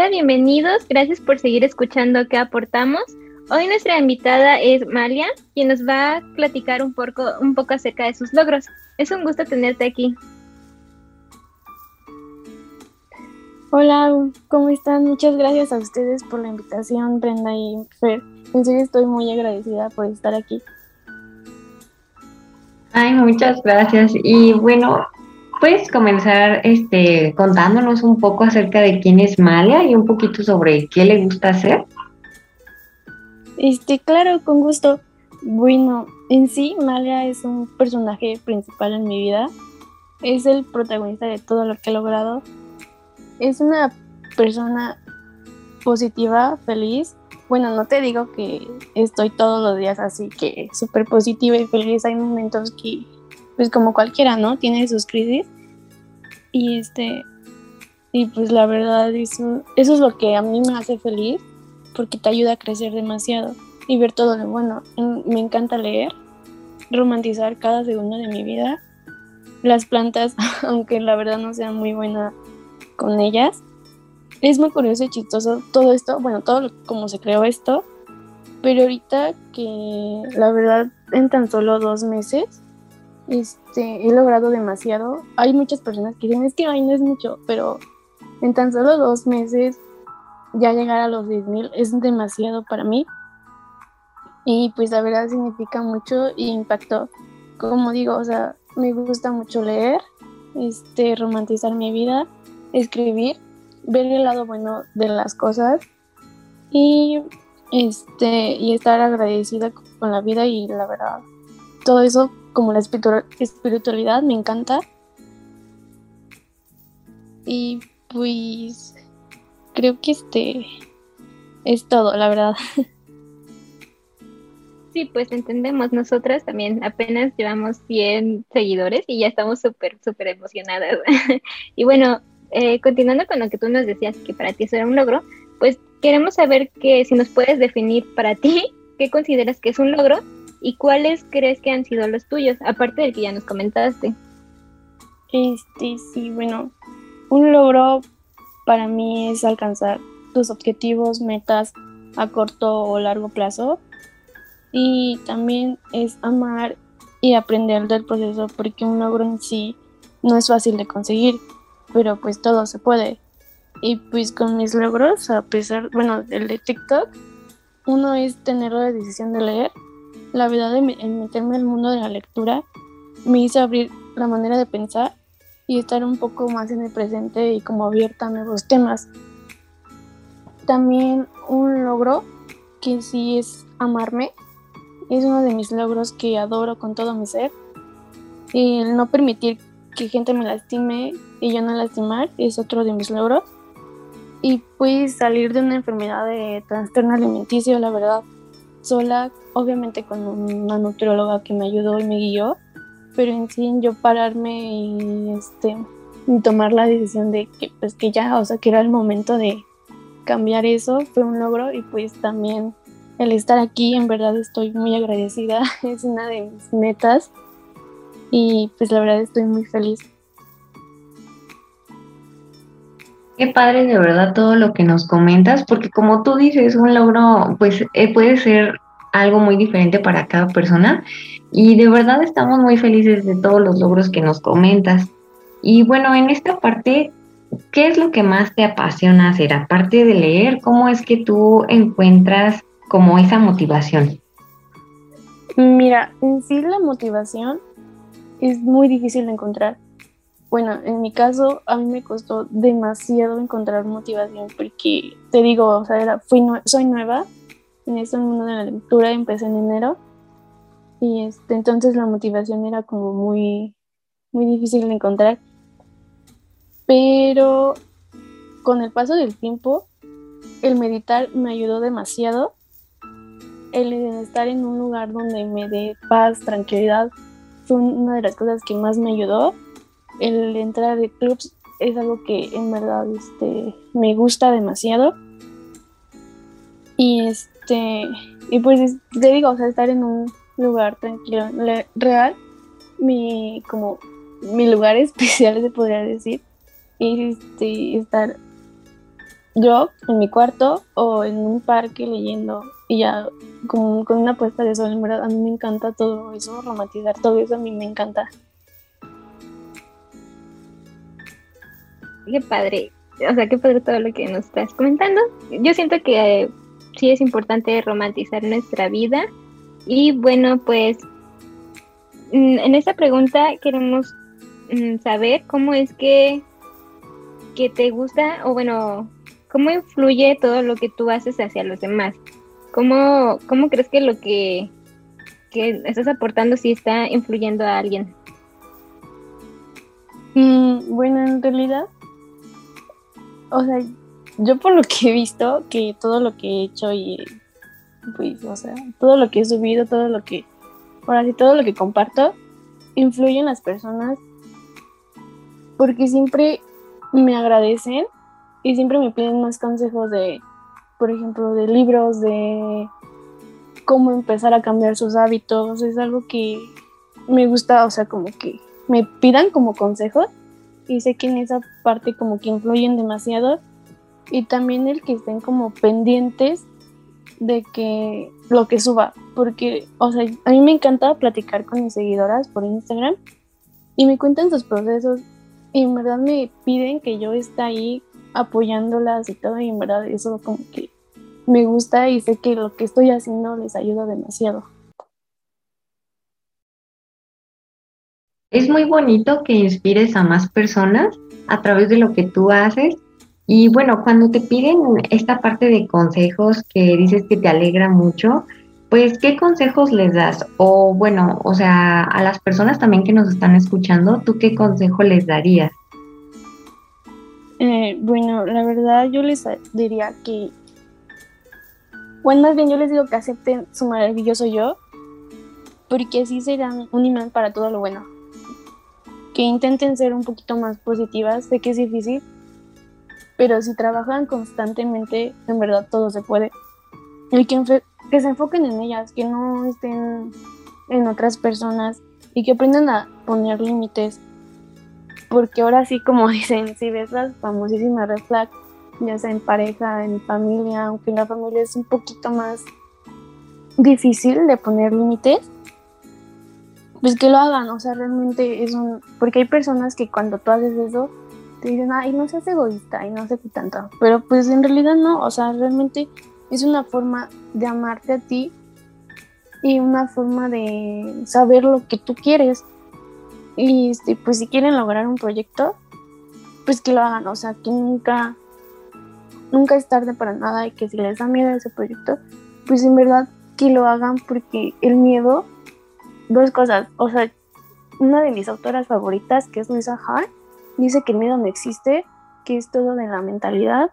Hola, bienvenidos. Gracias por seguir escuchando qué aportamos. Hoy nuestra invitada es Malia, quien nos va a platicar un poco, un poco acerca de sus logros. Es un gusto tenerte aquí. Hola, ¿cómo están? Muchas gracias a ustedes por la invitación, Brenda y Fer. En serio estoy muy agradecida por estar aquí. Ay, muchas gracias. Y bueno, puedes comenzar este contándonos un poco acerca de quién es Malia y un poquito sobre qué le gusta hacer. Este, claro, con gusto. Bueno, en sí, Malia es un personaje principal en mi vida. Es el protagonista de todo lo que he logrado. Es una persona positiva, feliz. Bueno, no te digo que estoy todos los días así que súper positiva y feliz. Hay momentos que, pues como cualquiera, ¿no? Tiene sus crisis. Y este, y pues la verdad, eso, eso es lo que a mí me hace feliz porque te ayuda a crecer demasiado y ver todo lo bueno. Me encanta leer, romantizar cada segundo de mi vida. Las plantas, aunque la verdad no sea muy buena con ellas. Es muy curioso y chistoso todo esto, bueno, todo como se creó esto, pero ahorita que la verdad en tan solo dos meses este, he logrado demasiado. Hay muchas personas que dicen, es que ay, no es mucho, pero en tan solo dos meses ya llegar a los 10.000 es demasiado para mí. Y pues la verdad significa mucho y impactó. Como digo, o sea, me gusta mucho leer, este, romantizar mi vida, escribir, ver el lado bueno de las cosas y este y estar agradecida con la vida y la verdad todo eso como la espiritualidad me encanta y pues creo que este es todo, la verdad. Sí, pues entendemos, nosotras también apenas llevamos 100 seguidores y ya estamos súper, súper emocionadas. y bueno, eh, continuando con lo que tú nos decías que para ti eso era un logro, pues queremos saber que si nos puedes definir para ti qué consideras que es un logro y cuáles crees que han sido los tuyos, aparte del que ya nos comentaste. Este, sí, bueno, un logro para mí es alcanzar tus objetivos, metas a corto o largo plazo. Y también es amar y aprender del proceso porque un logro en sí no es fácil de conseguir, pero pues todo se puede. Y pues con mis logros, a pesar, bueno, el de TikTok, uno es tener la decisión de leer. La verdad, de meterme al mundo de la lectura me hizo abrir la manera de pensar y estar un poco más en el presente y como abierta a nuevos temas. También un logro que sí es amarme, es uno de mis logros que adoro con todo mi ser. El no permitir que gente me lastime y yo no lastimar es otro de mis logros. Y pues salir de una enfermedad de trastorno alimenticio, la verdad, sola, obviamente con una nutrióloga que me ayudó y me guió, pero en sí yo pararme y este y tomar la decisión de que pues que ya, o sea, que era el momento de cambiar eso fue un logro y pues también el estar aquí en verdad estoy muy agradecida, es una de mis metas y pues la verdad estoy muy feliz. Qué padre de verdad todo lo que nos comentas, porque como tú dices, un logro pues eh, puede ser algo muy diferente para cada persona y de verdad estamos muy felices de todos los logros que nos comentas. Y bueno, en esta parte, ¿qué es lo que más te apasiona hacer? Aparte de leer, ¿cómo es que tú encuentras como esa motivación? Mira, en sí la motivación es muy difícil de encontrar. Bueno, en mi caso a mí me costó demasiado encontrar motivación porque te digo, o sea, fui soy nueva en este mundo de la lectura, empecé en enero y este, entonces la motivación era como muy, muy difícil de encontrar. Pero con el paso del tiempo, el meditar me ayudó demasiado. El estar en un lugar donde me dé paz, tranquilidad, fue una de las cosas que más me ayudó. El entrar de clubs es algo que en verdad este, me gusta demasiado. Y este y pues te digo, o sea, estar en un lugar tranquilo, real, mi como mi lugar especial se podría decir, y este, estar yo en mi cuarto o en un parque leyendo y ya con, con una puesta de sol, en verdad, a mí me encanta todo eso, romantizar todo eso, a mí me encanta. Qué padre, o sea, qué padre todo lo que nos estás comentando. Yo siento que sí es importante romantizar nuestra vida y bueno, pues mm, en esta pregunta queremos mm, saber cómo es que, que te gusta o bueno, cómo influye todo lo que tú haces hacia los demás. ¿Cómo, cómo crees que lo que, que estás aportando sí está influyendo a alguien? Mm, bueno, en realidad, o sea, yo por lo que he visto, que todo lo que he hecho y, pues, o sea, todo lo que he subido, todo lo que, ahora sí, todo lo que comparto, influye en las personas porque siempre me agradecen y siempre me piden más consejos de, por ejemplo, de libros, de cómo empezar a cambiar sus hábitos. Es algo que me gusta, o sea, como que me pidan como consejos y sé que en esa parte como que influyen demasiado y también el que estén como pendientes de que lo que suba, porque, o sea, a mí me encanta platicar con mis seguidoras por Instagram y me cuentan sus procesos y en verdad me piden que yo esté ahí apoyándolas y todo, y en verdad eso como que me gusta y sé que lo que estoy haciendo les ayuda demasiado. Es muy bonito que inspires a más personas a través de lo que tú haces. Y bueno, cuando te piden esta parte de consejos que dices que te alegra mucho, pues ¿qué consejos les das? O bueno, o sea, a las personas también que nos están escuchando, ¿tú qué consejo les darías? Eh, bueno, la verdad yo les diría que, bueno, más bien yo les digo que acepten su maravilloso yo, porque así serán un imán para todo lo bueno. Que intenten ser un poquito más positivas, sé que es difícil, pero si trabajan constantemente, en verdad todo se puede. Y que, que se enfoquen en ellas, que no estén en otras personas y que aprendan a poner límites porque ahora sí, como dicen, si ves las famosísimas red flag, ya sea en pareja, en familia, aunque en la familia es un poquito más difícil de poner límites, pues que lo hagan, o sea, realmente es un... Porque hay personas que cuando tú haces eso, te dicen, ay, no seas egoísta y no sé qué tanto, pero pues en realidad no, o sea, realmente es una forma de amarte a ti y una forma de saber lo que tú quieres. Y este, pues si quieren lograr un proyecto, pues que lo hagan, o sea, que nunca, nunca es tarde para nada y que si les da miedo ese proyecto, pues en verdad que lo hagan porque el miedo, dos cosas, o sea, una de mis autoras favoritas, que es Luisa Hart, dice que el miedo no existe, que es todo de la mentalidad.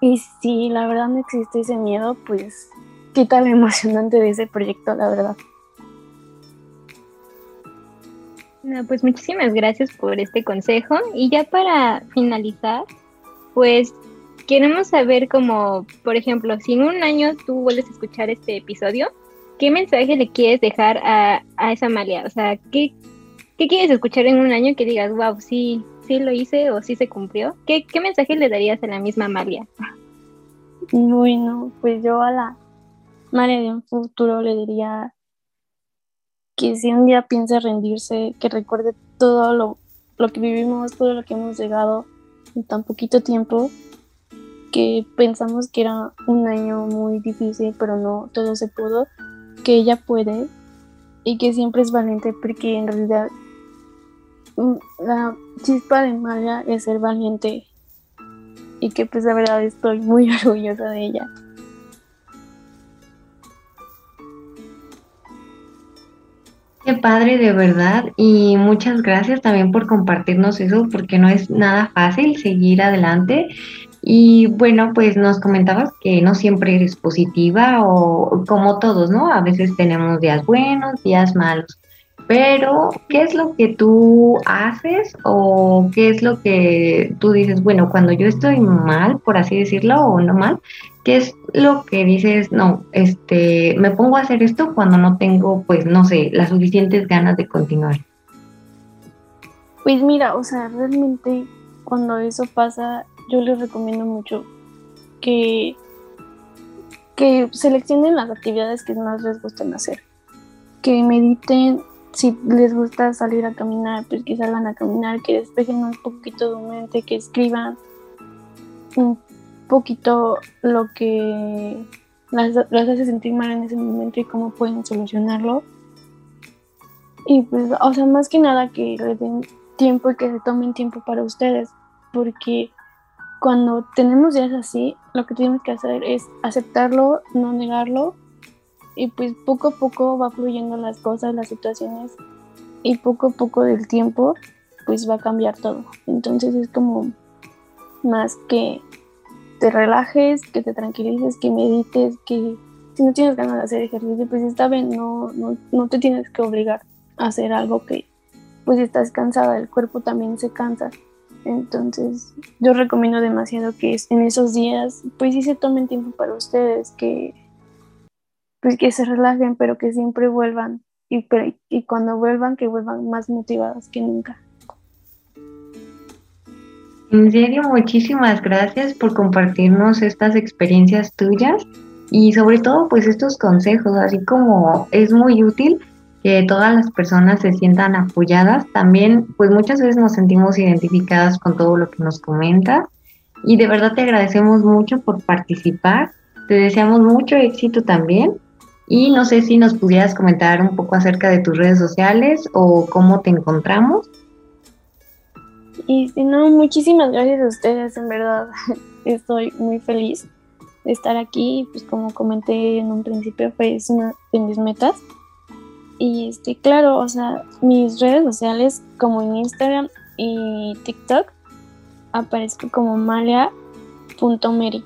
Y si la verdad no existe ese miedo, pues quita lo emocionante de ese proyecto, la verdad. pues muchísimas gracias por este consejo. Y ya para finalizar, pues queremos saber como, por ejemplo, si en un año tú vuelves a escuchar este episodio, ¿qué mensaje le quieres dejar a, a esa Amalia? O sea, ¿qué, ¿qué quieres escuchar en un año que digas, wow, sí, sí lo hice o sí se cumplió? ¿Qué, mensaje le darías a la misma Amalia? Bueno, pues yo a la María de un futuro le diría que si un día piensa rendirse, que recuerde todo lo, que vivimos, todo lo que hemos llegado en tan poquito tiempo, que pensamos que era un año muy difícil, pero no, todo se pudo, que ella puede y que siempre es valiente porque en realidad la chispa de Maya es ser valiente y que pues de verdad estoy muy orgullosa de ella. Qué padre, de verdad. Y muchas gracias también por compartirnos eso, porque no es nada fácil seguir adelante. Y bueno, pues nos comentabas que no siempre eres positiva o como todos, ¿no? A veces tenemos días buenos, días malos. Pero, ¿qué es lo que tú haces o qué es lo que tú dices? Bueno, cuando yo estoy mal, por así decirlo, o no mal, ¿qué es lo que dices? No, este, me pongo a hacer esto cuando no tengo, pues, no sé, las suficientes ganas de continuar. Pues mira, o sea, realmente cuando eso pasa, yo les recomiendo mucho que, que seleccionen las actividades que más les gusten hacer. Que mediten, si les gusta salir a caminar, pues que salgan a caminar, que despejen un poquito su mente, que escriban un poquito lo que las, las hace sentir mal en ese momento y cómo pueden solucionarlo. Y pues, o sea, más que nada que le den tiempo y que se tomen tiempo para ustedes, porque cuando tenemos días así, lo que tenemos que hacer es aceptarlo, no negarlo, y pues poco a poco va fluyendo las cosas, las situaciones, y poco a poco del tiempo, pues va a cambiar todo. Entonces es como más que te relajes, que te tranquilices, que medites, que si no tienes ganas de hacer ejercicio, pues está bien, no, no, no te tienes que obligar a hacer algo que pues estás cansada, el cuerpo también se cansa. Entonces, yo recomiendo demasiado que en esos días, pues sí se tomen tiempo para ustedes, que pues que se relajen, pero que siempre vuelvan y, y cuando vuelvan, que vuelvan más motivadas que nunca. En serio, muchísimas gracias por compartirnos estas experiencias tuyas y sobre todo pues estos consejos, así como es muy útil que todas las personas se sientan apoyadas. También, pues muchas veces nos sentimos identificadas con todo lo que nos comentas y de verdad te agradecemos mucho por participar. Te deseamos mucho éxito también y no sé si nos pudieras comentar un poco acerca de tus redes sociales o cómo te encontramos. Y si no, muchísimas gracias a ustedes, en verdad. Estoy muy feliz de estar aquí. Pues como comenté en un principio, fue una de mis metas y este, claro, o sea, mis redes sociales como en Instagram y TikTok aparezco como malia.meri.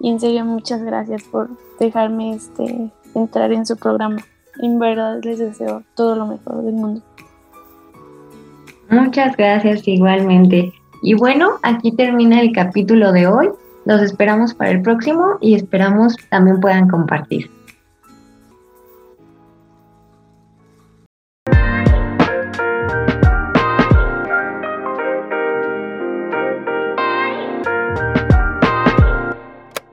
Y en serio, muchas gracias por dejarme este, entrar en su programa. En verdad les deseo todo lo mejor del mundo. Muchas gracias igualmente. Y bueno, aquí termina el capítulo de hoy. Los esperamos para el próximo y esperamos también puedan compartir.